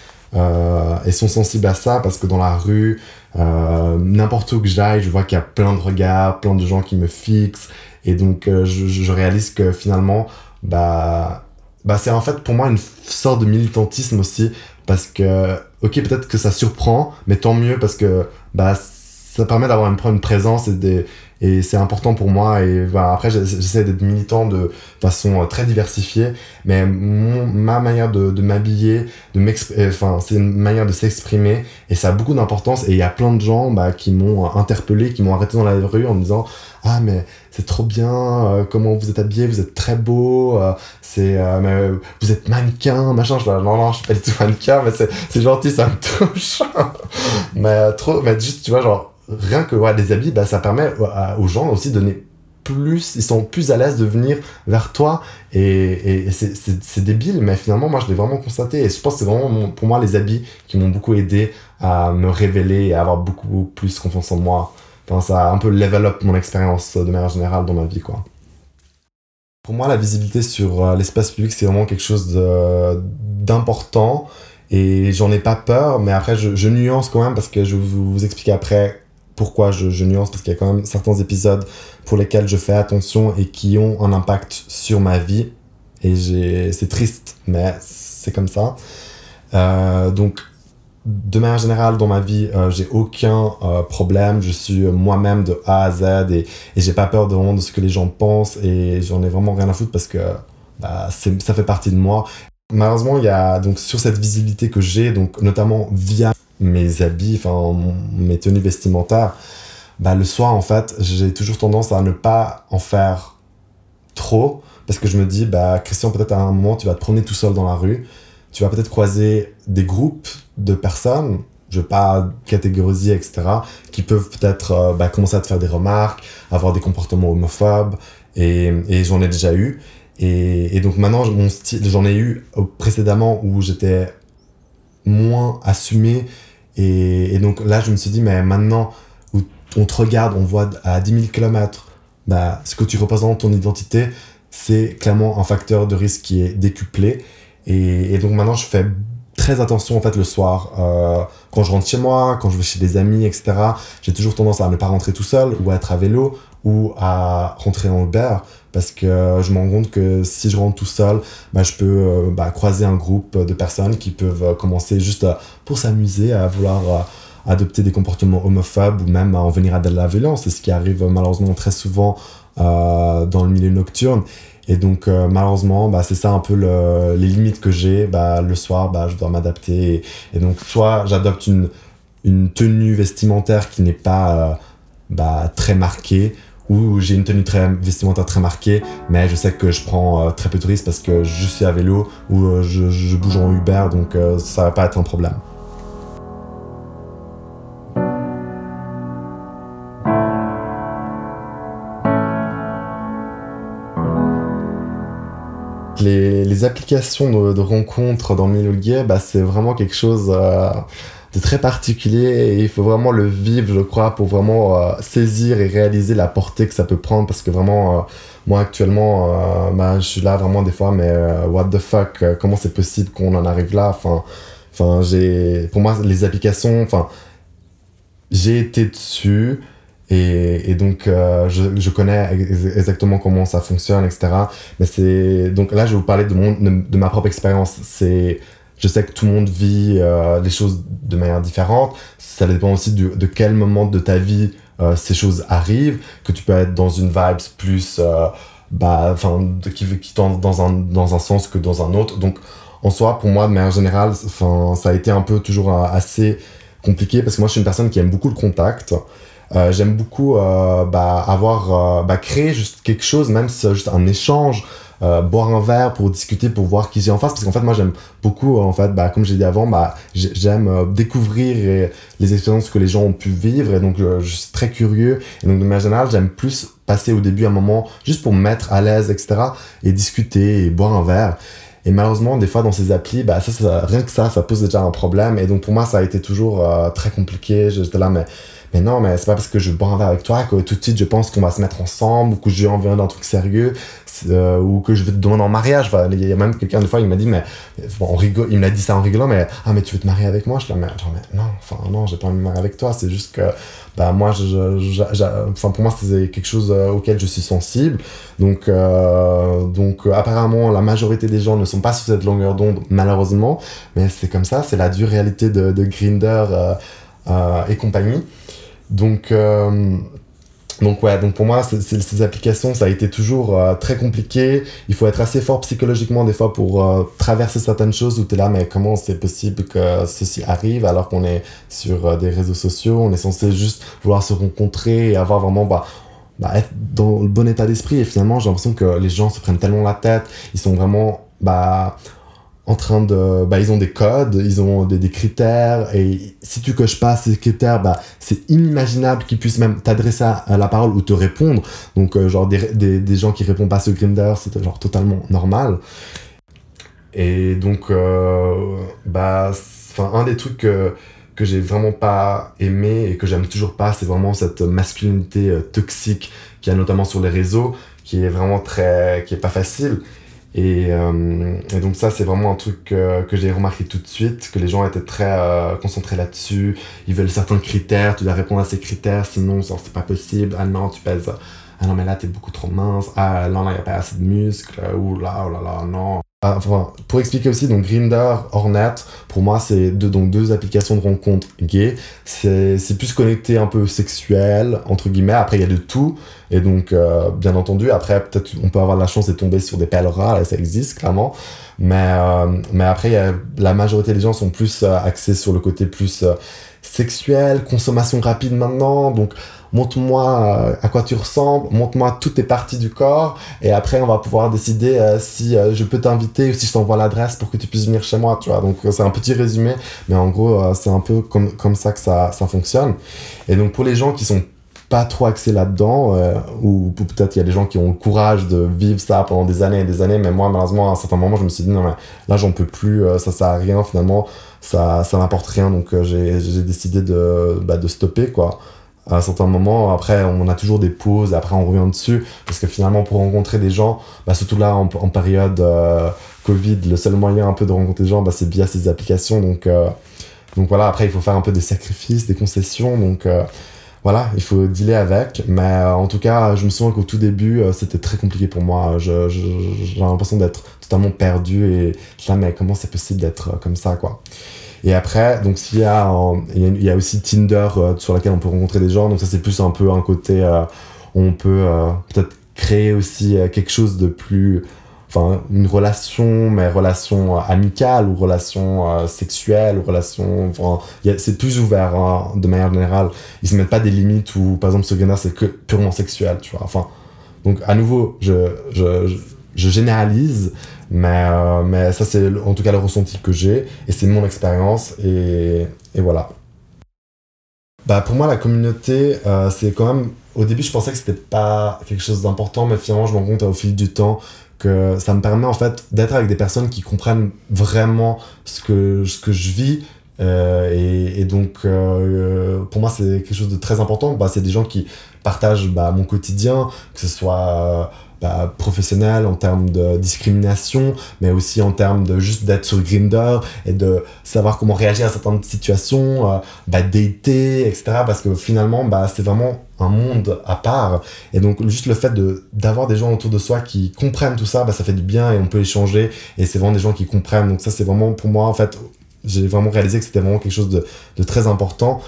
et sont sensibles à ça parce que dans la rue, n'importe où que j'aille, je vois qu'il y a plein de regards, plein de gens qui me fixent et donc je, je réalise que finalement, bah, bah c'est en fait pour moi une sorte de militantisme aussi parce que ok peut-être que ça surprend mais tant mieux parce que bah ça permet d'avoir une, une présence et des et c'est important pour moi et voilà, après j'essa- j'essaie d'être militant de façon euh, très diversifiée mais mon, ma manière de, de m'habiller de m'exprimer enfin c'est une manière de s'exprimer et ça a beaucoup d'importance et il y a plein de gens bah, qui m'ont interpellé qui m'ont arrêté dans la rue en me disant ah mais c'est trop bien euh, comment vous êtes habillé vous êtes très beau euh, c'est euh, vous êtes mannequin machin je non non je suis pas du tout mannequin mais c'est gentil ça me touche. Mais trop mais juste tu vois genre rien que ouais, les habits bah ça permet aux gens aussi de donner plus ils sont plus à l'aise de venir vers toi et, et, et c'est- débile mais finalement moi je l'ai vraiment constaté et je pense que c'est vraiment pour moi les habits qui m'ont beaucoup aidé à me révéler et à avoir beaucoup plus confiance en moi Ça a un peu level up mon expérience euh, de manière générale dans ma vie, quoi. Pour moi, la visibilité sur euh, l'espace public, c'est vraiment quelque chose d'important et j'en ai pas peur, mais après, je, nuance quand même parce que je vais vous, vous expliquer après pourquoi je, nuance, parce qu'il y a quand même certains épisodes pour lesquels je fais attention et qui ont un impact sur ma vie. Et c'est triste, mais c'est comme ça. Euh, donc, de manière générale, dans ma vie, euh, j'ai aucun euh, problème. Je suis euh, moi-même de A à Z et, et j'ai pas peur de, de ce que les gens pensent et j'en ai vraiment rien à foutre parce que bah, ça fait partie de moi. Malheureusement, il y a donc sur cette visibilité que j'ai, donc notamment via mes habits, enfin mes tenues vestimentaires, bah, le soir en fait, j'ai toujours tendance à ne pas en faire trop parce que je me dis, bah Christian, peut-être à un moment tu vas te promener tout seul dans la rue, tu vas peut-être croiser des groupes de personnes, je vais pas catégoriser, etc., qui peuvent peut-être euh, bah, commencer à te faire des remarques, avoir des comportements homophobes, et, et j'en ai déjà eu. Et, et donc maintenant, mon style, j'en ai eu euh, précédemment où j'étais moins assumé. Et, et donc là, je me suis dit, mais maintenant où on te regarde, on voit à 10 000 km bah, ce que tu représentes, ton identité, c'est clairement un facteur de risque qui est décuplé. Et, et donc maintenant, je fais très attention en fait le soir. Euh, quand je rentre chez moi, quand je vais chez des amis, etc., j'ai toujours tendance à ne pas rentrer tout seul ou à être à vélo ou à rentrer en Uber parce que je me rends compte que si je rentre tout seul, bah, je peux euh, bah, croiser un groupe de personnes qui peuvent euh, commencer juste pour s'amuser à vouloir euh, adopter des comportements homophobes ou même à en venir à de la violence. C'est ce qui arrive malheureusement très souvent dans le milieu nocturne. Et donc euh, malheureusement, bah, c'est ça un peu le- les limites que j'ai. Bah, le soir, bah, je dois m'adapter. Et, donc soit j'adopte une, tenue vestimentaire qui n'est pas euh, bah, très marquée, ou j'ai une tenue vestimentaire très marquée, mais je sais que je prends euh, très peu de risques parce que je suis à vélo ou je, je bouge en Uber, donc ça va pas être un problème. Les, applications de, rencontres dans le milieu gay, bah, c'est vraiment quelque chose euh, de très particulier et il faut vraiment le vivre, je crois, pour vraiment euh, saisir et réaliser la portée que ça peut prendre parce que vraiment, euh, moi actuellement, bah, je suis là vraiment des fois, mais what the fuck, comment c'est possible qu'on en arrive là? Enfin, enfin j'ai, pour moi, les applications, enfin, j'ai été dessus. Et, et donc, euh, je, je connais ex- exactement comment ça fonctionne, etc. Mais c'est. Donc là, je vais vous parler de, mon, de, ma propre expérience. C'est. Je sais que tout le monde vit euh, les choses de manière différente. Ça dépend aussi du- de quel moment de ta vie euh, ces choses arrivent. Que tu peux être dans une vibe plus. euh, bah, qui, qui tend dans un, dans un sens que dans un autre. Donc, en soi, pour moi, de manière générale, ça a été un peu toujours assez compliqué parce que moi, je suis une personne qui aime beaucoup le contact. Euh, J'aime beaucoup euh, bah, avoir euh, bah, créé juste quelque chose, même si c'est juste un échange, boire un verre pour discuter, pour voir qui j'ai en face. Parce qu'en fait, moi, j'aime beaucoup, en fait, bah, comme j'ai dit avant, bah, j'aime découvrir les expériences que les gens ont pu vivre. Et donc, je, suis très curieux. Et donc, de manière générale, j'aime plus passer au début un moment juste pour me mettre à l'aise, etc. Et discuter et boire un verre. Et malheureusement, des fois, dans ces applis, bah, ça, ça, rien que ça, ça pose déjà un problème. Et donc, pour moi, ça a été toujours très compliqué. J'étais là, mais, mais non, mais c'est pas parce que je bois un verre avec toi que tout de suite, je pense qu'on va se mettre ensemble ou que j'ai envie d'un truc sérieux euh, ou que je vais te demander en mariage. Il y a même quelqu'un, des fois, il m'a dit, mais bon, on rigole, il m'a dit ça en rigolant, mais ah, mais tu veux te marier avec moi? Je suis là, mais, mais non, enfin, non, j'ai pas envie de me marier avec toi. C'est juste que bah moi je, enfin pour moi c'est quelque chose euh, auquel je suis sensible donc euh, donc euh, apparemment la majorité des gens ne sont pas sur cette longueur d'onde malheureusement mais c'est comme ça c'est la dure réalité de, de Grinder et compagnie donc donc ouais, donc pour moi, ces applications, ça a été toujours euh, très compliqué. Il faut être assez fort psychologiquement des fois pour euh, traverser certaines choses où tu es là, mais comment c'est possible que ceci arrive alors qu'on est sur euh, des réseaux sociaux, on est censé juste vouloir se rencontrer et avoir vraiment... Bah, bah, être dans le bon état d'esprit. Et finalement j'ai l'impression que les gens se prennent tellement la tête, ils sont vraiment bah, en train de bah ils ont des codes ils ont des, critères et si tu coches pas ces critères bah c'est inimaginable qu'ils puissent même t'adresser à la parole ou te répondre. Donc euh, genre des, des, des, gens qui répondent pas sur Grindr c'est genre totalement normal. Et donc euh, bah un des trucs que, que j'ai vraiment pas aimé et que j'aime toujours pas c'est vraiment cette masculinité euh, toxique qu'il y a notamment sur les réseaux qui est vraiment très qui est pas facile et, euh, et, donc ça, c'est vraiment un truc que j'ai remarqué tout de suite, que les gens étaient très euh, concentrés là-dessus. Ils veulent certains critères, tu dois répondre à ces critères, sinon c'est pas possible. Ah non, tu pèses. Ah non, mais là, t'es beaucoup trop mince. Ah non, là, il n'y a pas assez de muscles. Ouh là, oh là là, non. Ah, enfin, pour expliquer aussi, donc Grinder, Hornet, pour moi, c'est deux, donc deux applications de rencontres gays. C'est plus connecté un peu sexuel, entre guillemets. Après, il y a de tout. Et donc, euh, bien entendu, après, peut-être on peut avoir la chance de tomber sur des pèlerins, là, ça existe, clairement. Mais, euh, mais après, a, la majorité des gens sont plus euh, axés sur le côté plus sexuel, consommation rapide maintenant. Donc, montre-moi euh, à quoi tu ressembles, montre-moi toutes tes parties du corps, et après on va pouvoir décider euh, si euh, je peux t'inviter ou si je t'envoie l'adresse pour que tu puisses venir chez moi, tu vois. Donc c'est un petit résumé, mais en gros c'est un peu comme, comme ça que ça, ça fonctionne. Et donc pour les gens qui sont pas trop axés là-dedans, ou, peut-être qu'il y a des gens qui ont le courage de vivre ça pendant des années et des années, mais moi malheureusement à un certain moment je me suis dit non mais là j'en peux plus, ça sert à rien finalement, ça, ça m'apporte rien, donc j'ai décidé de, bah, de stopper quoi à un certain moment, après, on a toujours des pauses, après, on revient dessus, parce que finalement, pour rencontrer des gens, bah, surtout là, en, période euh, Covid, le seul moyen un peu de rencontrer des gens, bah, c'est via ces applications. Donc, euh, donc voilà, après, il faut faire un peu des sacrifices, des concessions. Donc euh, voilà, il faut dealer avec. Mais en tout cas, je me souviens qu'au tout début, c'était très compliqué pour moi. J'ai l'impression d'être totalement perdu et là, mais comment c'est possible d'être comme ça, quoi? Et après, donc s'il y a, il y, a aussi Tinder euh, sur laquelle on peut rencontrer des gens. Donc ça c'est plus un peu un côté euh, où on peut euh, peut-être créer aussi quelque chose de plus, enfin une relation, mais relation amicale ou relation sexuelle relation, c'est plus ouvert hein, de manière générale. Ils se mettent pas des limites où par exemple ce Grindr c'est que purement sexuel, tu vois. Enfin donc à nouveau, je généralise, mais, euh, mais ça, c'est en tout cas le ressenti que j'ai, et c'est mon expérience, et, et, voilà. Bah, pour moi, la communauté, euh, c'est quand même. Au début, je pensais que c'était pas quelque chose d'important, mais finalement, je me rends compte au fil du temps que ça me permet en fait d'être avec des personnes qui comprennent vraiment ce que, ce que je vis. Euh, et, donc, pour moi, c'est quelque chose de très important. Bah, c'est des gens qui partagent bah, mon quotidien, que ce soit bah, professionnel, en termes de discrimination, mais aussi en termes de juste d'être sur Grindr et de savoir comment réagir à certaines situations, euh, bah, dater, etc. Parce que finalement, bah, c'est vraiment un monde à part. Et donc, juste le fait de, d'avoir des gens autour de soi qui comprennent tout ça, bah, ça fait du bien et on peut échanger. Et c'est vraiment des gens qui comprennent. Donc, ça, c'est vraiment pour moi, en fait, j'ai vraiment réalisé que c'était vraiment quelque chose de, de très important.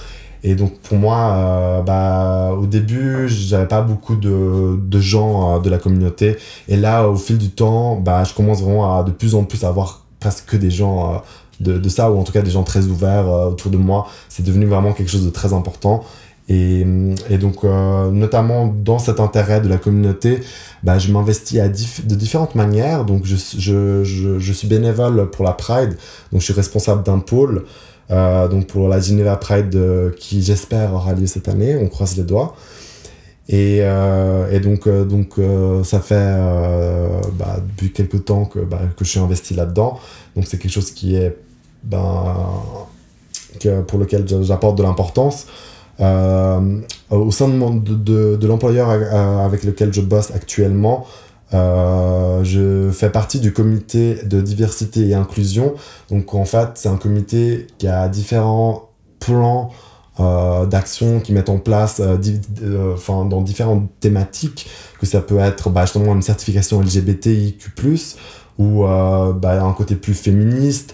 Et donc pour moi, euh, bah, au début, j'avais pas beaucoup de, de gens euh, de la communauté. Et là, au fil du temps, bah, je commence vraiment à de plus en plus avoir presque que des gens euh, de, de, ça, ou en tout cas des gens très ouverts autour de moi. C'est devenu vraiment quelque chose de très important. Et, et donc, notamment dans cet intérêt de la communauté, bah, je m'investis de différentes manières. Donc, je, je, je suis bénévole pour la Pride, donc je suis responsable d'un pôle. Euh, donc pour la Geneva Pride euh, qui j'espère aura lieu cette année, on croise les doigts. Et, euh, et donc, donc ça fait bah, depuis quelques temps que, bah, que je suis investi là-dedans. Donc c'est quelque chose qui est ben, que, pour lequel j'apporte de l'importance. Au sein de, de, de, l'employeur avec lequel je bosse actuellement, euh, je fais partie du comité de diversité et inclusion. Donc en fait, c'est un comité qui a différents plans euh, d'action qui mettent en place euh, euh, dans différentes thématiques, que ça peut être bah, justement une certification LGBTIQ+, ou euh, bah, un côté plus féministe,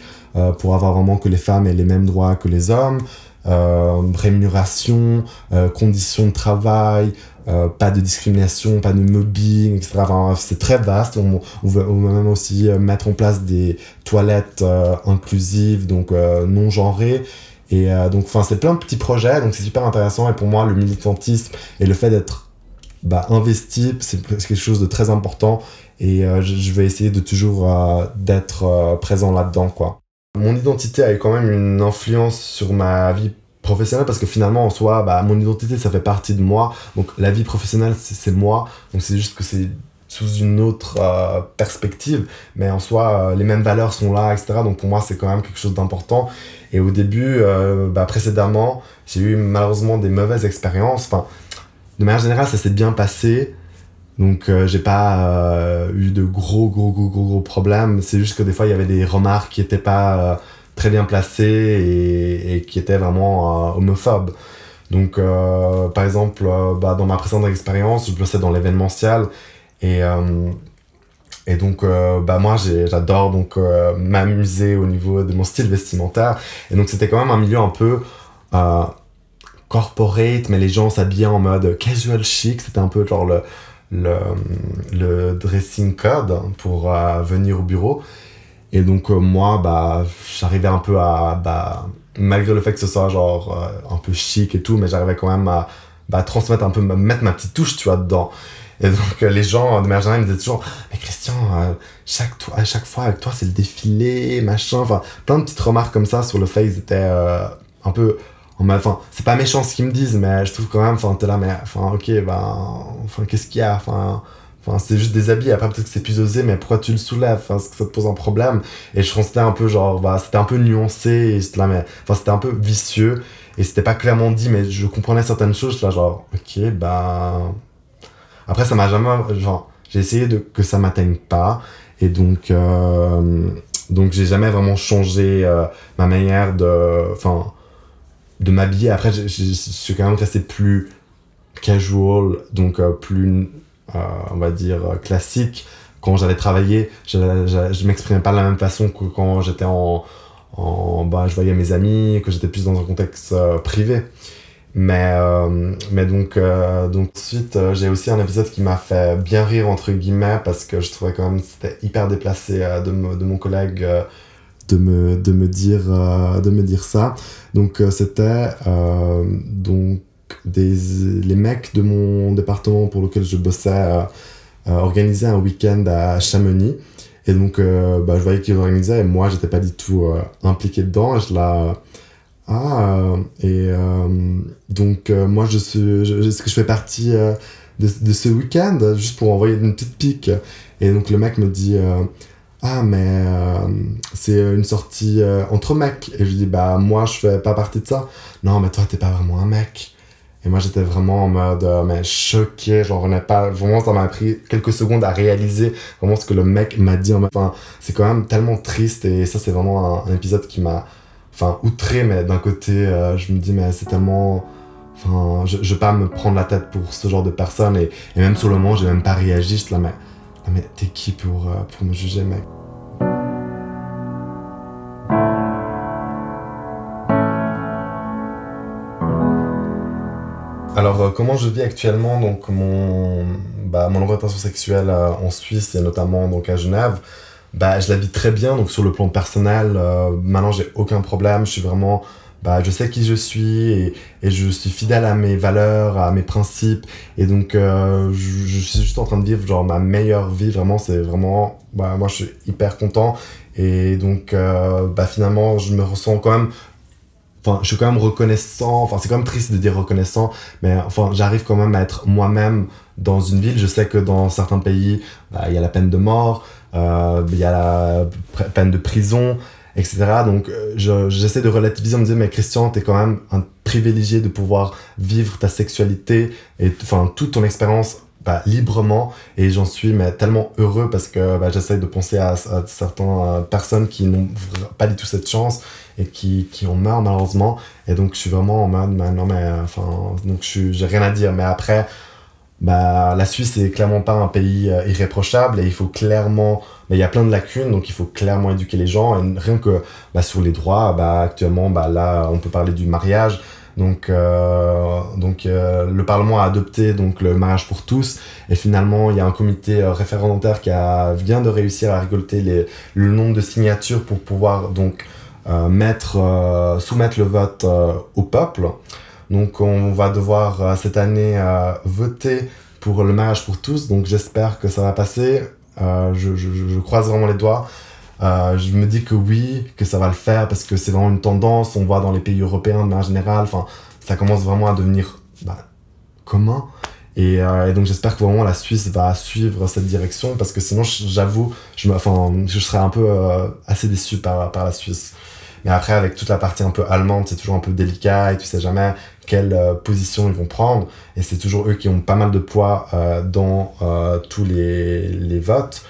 pour avoir vraiment que les femmes aient les mêmes droits que les hommes, rémunération, conditions de travail, euh, pas de discrimination, pas de mobbing, etc. C'est très vaste. On, on, veut, on veut même aussi euh, mettre en place des toilettes euh, inclusives, donc non genrées. Et donc, enfin, c'est plein de petits projets, donc c'est super intéressant. Et pour moi, le militantisme et le fait d'être bah, investi, c'est quelque chose de très important. Et je, je vais essayer de toujours d'être présent là-dedans, quoi. Mon identité a eu quand même une influence sur ma vie professionnelle parce que finalement en soi bah, mon identité ça fait partie de moi. Donc la vie professionnelle c'est moi. Donc c'est juste que c'est sous une autre euh, perspective. Mais en soi euh, les mêmes valeurs sont là etc donc pour moi c'est quand même quelque chose d'important. Et au début euh, bah, précédemment j'ai eu malheureusement des mauvaises expériences. Enfin de manière générale ça s'est bien passé. Donc j'ai pas eu de gros gros gros gros gros problèmes. C'est juste que des fois il y avait des remarques qui étaient pas très bien placées et, qui étaient vraiment euh, homophobes donc euh, par exemple euh, bah, dans ma précédente expérience je bossais dans l'événementiel et et donc bah moi j'adore donc m'amuser au niveau de mon style vestimentaire. Et donc c'était quand même un milieu un peu corporate mais les gens s'habillaient en mode casual chic. C'était un peu genre le le, dressing code pour venir au bureau. Et donc, euh, moi, bah, j'arrivais un peu à. Bah, malgré le fait que ce soit genre euh, un peu chic et tout, mais j'arrivais quand même à bah, transmettre un peu, mettre ma petite touche, tu vois, dedans. Et donc, euh, les gens de manière générale me disaient toujours Mais Christian, chaque, à chaque fois avec toi, c'est le défilé, machin. Enfin, plein de petites remarques comme ça sur le fait qu'ils étaient euh, un peu Enfin, c'est pas méchant ce qu'ils me disent, mais je trouve quand même, enfin, t'es là, mais, enfin, ok, ben, enfin, qu'est-ce qu'il y a, enfin, enfin, c'est juste des habits, après peut-être que c'est plus osé, mais pourquoi tu le soulèves, enfin, est-ce que ça te pose un problème? Et je restais un peu genre, bah, c'était un peu nuancé, et là, mais, enfin, c'était un peu vicieux, et c'était pas clairement dit, mais je comprenais certaines choses, là, genre, ok, ben, après, ça m'a jamais, genre, j'ai essayé de, que ça m'atteigne pas, et donc, euh, donc j'ai jamais vraiment changé euh, ma manière de, enfin, de m'habiller. Après, je, suis quand même resté plus casual, donc euh, plus, on va dire, euh, classique. Quand j'allais travailler, je, je, je m'exprimais pas de la même façon que quand j'étais en, en bah, je voyais mes amis, que j'étais plus dans un contexte euh, privé. Mais, euh, mais donc, euh, donc ensuite, euh, j'ai aussi un épisode qui m'a fait bien rire, entre guillemets, parce que je trouvais quand même c'était hyper déplacé euh, de, me- de mon collègue euh, de, me, de, me dire, euh, de me dire ça. Donc, euh, c'était euh, donc les mecs de mon département pour lequel je bossais euh, euh, organisaient un week-end à Chamonix. Et donc, euh, bah, je voyais qu'ils organisaient et moi, j'étais pas du tout impliqué dedans. Et je la. Ah, et donc, moi, je suis. Est-ce que je fais partie de, ce week-end juste pour envoyer une petite pique Et donc, le mec me dit. ah mais c'est une sortie entre mecs et je dis bah moi je fais pas partie de ça non mais toi t'es pas vraiment un mec et moi j'étais vraiment en mode euh, mais choqué j'en revenais pas vraiment ça m'a pris quelques secondes à réaliser vraiment ce que le mec m'a dit enfin c'est quand même tellement triste et ça c'est vraiment un, épisode qui m'a enfin outré mais d'un côté euh, je me dis mais c'est tellement enfin je, je vais pas me prendre la tête pour ce genre de personnes et, et même sur le moment j'ai même pas réagi. J'étais là mais mais t'es qui pour, euh, pour me juger, mec? Alors, euh, comment je vis actuellement donc mon, bah, mon orientation sexuelle euh, en Suisse et notamment donc à Genève bah, Je la vis très bien, donc sur le plan personnel, euh, maintenant j'ai aucun problème, je suis vraiment bah, je sais qui je suis et, et, je suis fidèle à mes valeurs, à mes principes. Et donc, euh, je, je, suis juste en train de vivre genre ma meilleure vie. Vraiment, c'est vraiment. Bah, moi, je suis hyper content. Et donc, euh, bah, finalement, je me ressens quand même. Enfin, je suis quand même reconnaissant. Enfin, c'est quand même triste de dire reconnaissant. Mais enfin, j'arrive quand même à être moi-même dans une ville. Je sais que dans certains pays, bah, il y a la peine de mort, euh, il y a la peine de prison etc. Donc euh, j'essaie de relativiser en me disant mais Christian, t'es quand même un privilégié de pouvoir vivre ta sexualité et enfin toute ton expérience bah, librement et j'en suis mais tellement heureux parce que bah, j'essaie de penser à, certaines euh, personnes qui n'ont pas du tout cette chance et qui, qui en meurent malheureusement. Et donc je suis vraiment en mode non mais enfin donc j'ai rien à dire. Mais après bah, la Suisse est clairement pas un pays euh, irréprochable et il faut clairement il y a plein de lacunes donc il faut clairement éduquer les gens. Et rien que bah, sur les droits bah, actuellement bah, là on peut parler du mariage donc, euh, donc euh, le Parlement a adopté donc le mariage pour tous et finalement il y a un comité référendaire qui a, vient de réussir à récolter les, le nombre de signatures pour pouvoir donc mettre, soumettre le vote au peuple. Donc on va devoir euh, cette année euh, voter pour le mariage pour tous. Donc j'espère que ça va passer. Euh, je, croise vraiment les doigts. Je me dis que oui, que ça va le faire parce que c'est vraiment une tendance. On voit dans les pays européens de manière générale. Enfin, ça commence vraiment à devenir bah, commun. Et, donc j'espère que vraiment la Suisse va suivre cette direction parce que sinon j'avoue, je, je serais un peu assez déçu par, la Suisse. Mais après, avec toute la partie un peu allemande, c'est toujours un peu délicat et tu sais jamais quelle euh, position ils vont prendre. Et c'est toujours eux qui ont pas mal de poids euh, dans euh, tous les, votes.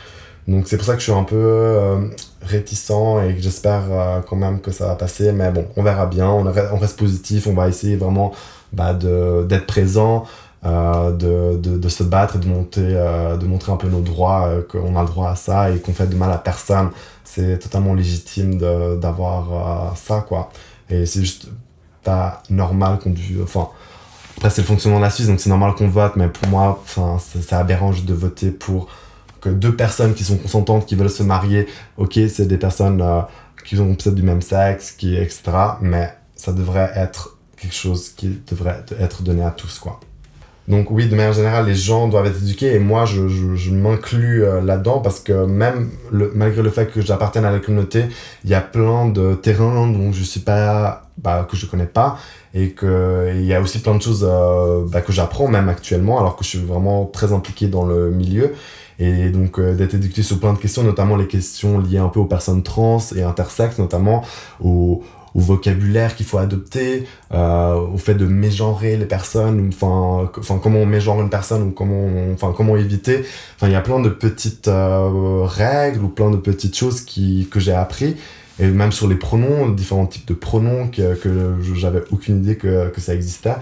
Donc c'est pour ça que je suis un peu réticent et que j'espère quand même que ça va passer. Mais bon, on verra bien, on, reste positif, on va essayer vraiment bah, d'être présent. Euh, de, de, de, se battre et de, monter, euh, de montrer un peu nos droits, euh, qu'on a le droit à ça et qu'on fait de mal à personne. C'est totalement légitime d'avoir ça, quoi. Et c'est juste pas normal qu'on... Enfin, après, c'est le fonctionnement de la Suisse, donc c'est normal qu'on vote, mais pour moi, c'est aberrant de voter pour que deux personnes qui sont consentantes, qui veulent se marier, ok, c'est des personnes qui ont peut-être du même sexe, qui, etc., mais ça devrait être quelque chose qui devrait être donné à tous, quoi. Donc oui, de manière générale, les gens doivent être éduqués et moi, je, je, m'inclus euh, là-dedans parce que même le, malgré le fait que j'appartienne à la communauté, il y a plein de terrains dont je suis pas, bah, que je connais pas et qu'il y a aussi plein de choses euh, bah, que j'apprends même actuellement alors que je suis vraiment très impliqué dans le milieu. Et donc euh, d'être éduqué sur plein de questions, notamment les questions liées un peu aux personnes trans et intersexes, notamment aux, au vocabulaire qu'il faut adopter, euh, au fait de mégenrer les personnes, enfin, enfin comment on mégenre une personne ou comment, enfin comment éviter. Enfin, il y a plein de petites règles ou plein de petites choses qui que j'ai appris et même sur les pronoms, différents types de pronoms que, que j'avais aucune idée que, que ça existait.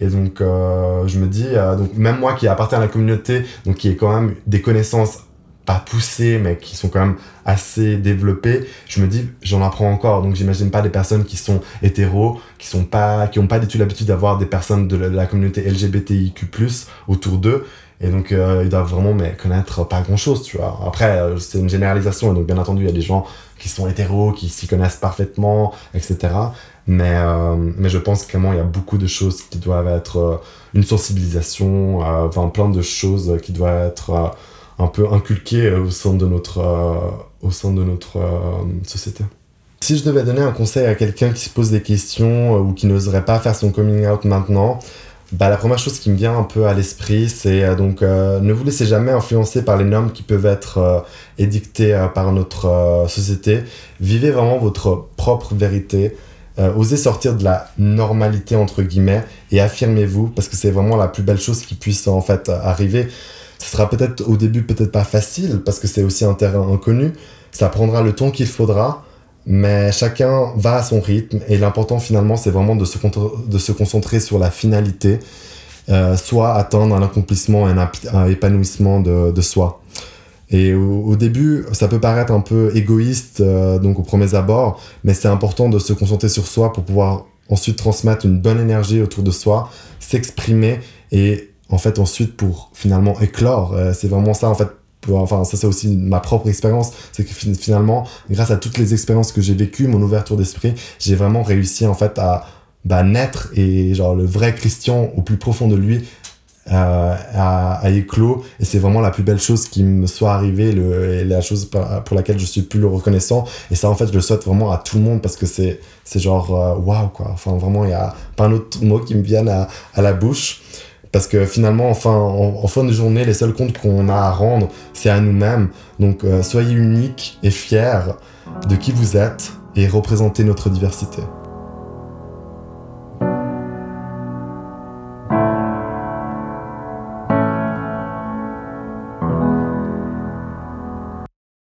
Et donc, euh, je me dis, euh, donc même moi qui appartiens à la communauté, donc qui ai quand même des connaissances pas poussées, mais qui sont quand même assez développées, je me dis, j'en apprends encore. Donc, j'imagine pas des personnes qui sont hétéros, qui sont pas, qui ont pas du tout l'habitude d'avoir des personnes de la, communauté LGBTIQ+, autour d'eux. Et donc, euh, ils doivent vraiment mais, connaître pas grand chose, tu vois. Après, euh, c'est une généralisation, et donc, bien entendu, il y a des gens qui sont hétéros, qui s'y connaissent parfaitement, etc. Mais, euh, mais je pense qu'il y a beaucoup de choses qui doivent être une sensibilisation, enfin, plein de choses qui doivent être un peu inculqué euh, au sein de notre, euh, au sein de notre euh, société. Si je devais donner un conseil à quelqu'un qui se pose des questions ou qui n'oserait pas faire son coming out maintenant, bah, la première chose qui me vient un peu à l'esprit, c'est donc ne vous laissez jamais influencer par les normes qui peuvent être édictées par notre société. Vivez vraiment votre propre vérité. osez sortir de la normalité entre guillemets et affirmez-vous parce que c'est vraiment la plus belle chose qui puisse en fait arriver. Ce sera peut-être au début peut-être pas facile parce que c'est aussi un terrain inconnu. Ça prendra le temps qu'il faudra, mais chacun va à son rythme et l'important finalement c'est vraiment de se, de se concentrer sur la finalité, euh, soit atteindre un accomplissement et un, épanouissement de, de, soi. Et au, début, ça peut paraître un peu égoïste, euh, donc au premier abord, mais c'est important de se concentrer sur soi pour pouvoir ensuite transmettre une bonne énergie autour de soi, s'exprimer et en fait ensuite pour finalement éclore. Euh, c'est vraiment ça en fait enfin ça c'est aussi ma propre expérience, c'est que finalement, grâce à toutes les expériences que j'ai vécues, mon ouverture d'esprit, j'ai vraiment réussi en fait à bah, naître et genre le vrai Christian au plus profond de lui euh, a, éclos. Et c'est vraiment la plus belle chose qui me soit arrivée et la chose pour laquelle je suis plus le reconnaissant. Et ça en fait je le souhaite vraiment à tout le monde parce que c'est genre euh, waouh quoi. Enfin vraiment il y a pas un autre mot qui me vienne à, à la bouche parce que finalement en, fin de journée les seuls comptes qu'on a à rendre c'est à nous-mêmes. Donc euh, soyez uniques et fiers de qui vous êtes et représentez notre diversité